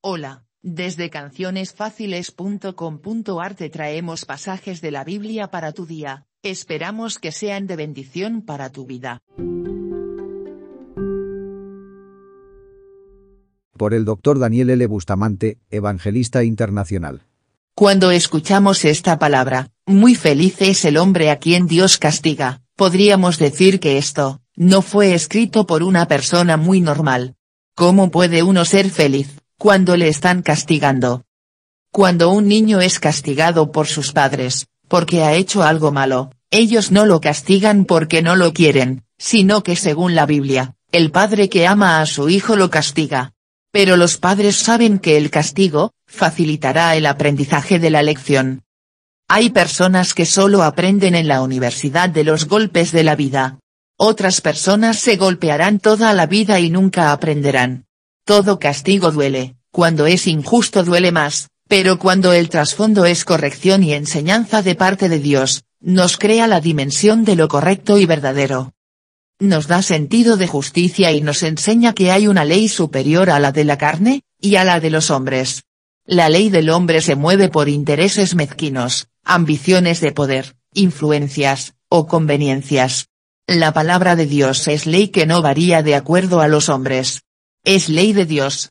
Hola, desde cancionesfáciles.com.ar te traemos pasajes de la Biblia para tu día, esperamos que sean de bendición para tu vida. Por el Dr. Daniel L. Bustamante, Evangelista Internacional. Cuando escuchamos esta palabra, muy feliz es el hombre a quien Dios castiga, podríamos decir que esto, no fue escrito por una persona muy normal. ¿Cómo puede uno ser feliz? Cuando le están castigando. Cuando un niño es castigado por sus padres, porque ha hecho algo malo, ellos no lo castigan porque no lo quieren, sino que según la Biblia, el padre que ama a su hijo lo castiga. Pero los padres saben que el castigo, facilitará el aprendizaje de la lección. Hay personas que solo aprenden en la universidad de los golpes de la vida. Otras personas se golpearán toda la vida y nunca aprenderán. Todo castigo duele, cuando es injusto duele más, pero cuando el trasfondo es corrección y enseñanza de parte de Dios, nos crea la dimensión de lo correcto y verdadero. Nos da sentido de justicia y nos enseña que hay una ley superior a la de la carne, y a la de los hombres. La ley del hombre se mueve por intereses mezquinos, ambiciones de poder, influencias, o conveniencias. La palabra de Dios es ley que no varía de acuerdo a los hombres. Es ley de Dios.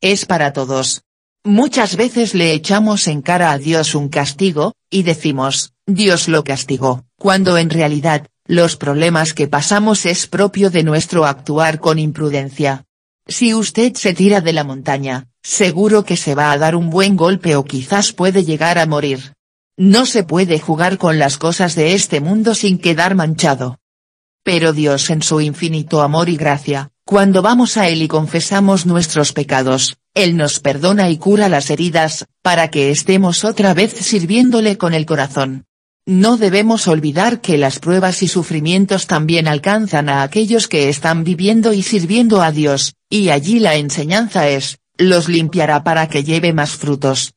Es para todos. Muchas veces le echamos en cara a Dios un castigo, y decimos, Dios lo castigó, cuando en realidad, los problemas que pasamos es propio de nuestro actuar con imprudencia. Si usted se tira de la montaña, seguro que se va a dar un buen golpe o quizás puede llegar a morir. No se puede jugar con las cosas de este mundo sin quedar manchado. Pero Dios en su infinito amor y gracia, cuando vamos a Él y confesamos nuestros pecados, Él nos perdona y cura las heridas, para que estemos otra vez sirviéndole con el corazón. No debemos olvidar que las pruebas y sufrimientos también alcanzan a aquellos que están viviendo y sirviendo a Dios, y allí la enseñanza es, los limpiará para que lleve más frutos.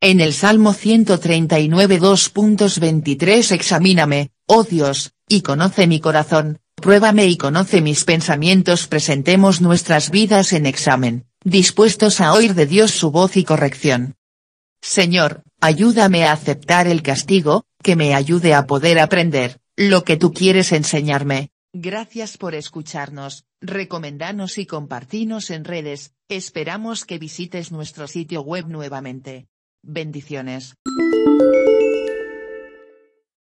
En el Salmo 139 2.23 Examíname, oh Dios, y conoce mi corazón, Pruébame y conoce mis pensamientos. Presentemos nuestras vidas en examen, dispuestos a oír de Dios su voz y corrección. Señor, ayúdame a aceptar el castigo, que me ayude a poder aprender, lo que tú quieres enseñarme. Gracias por escucharnos, recomendanos y compartinos en redes, esperamos que visites nuestro sitio web nuevamente. Bendiciones.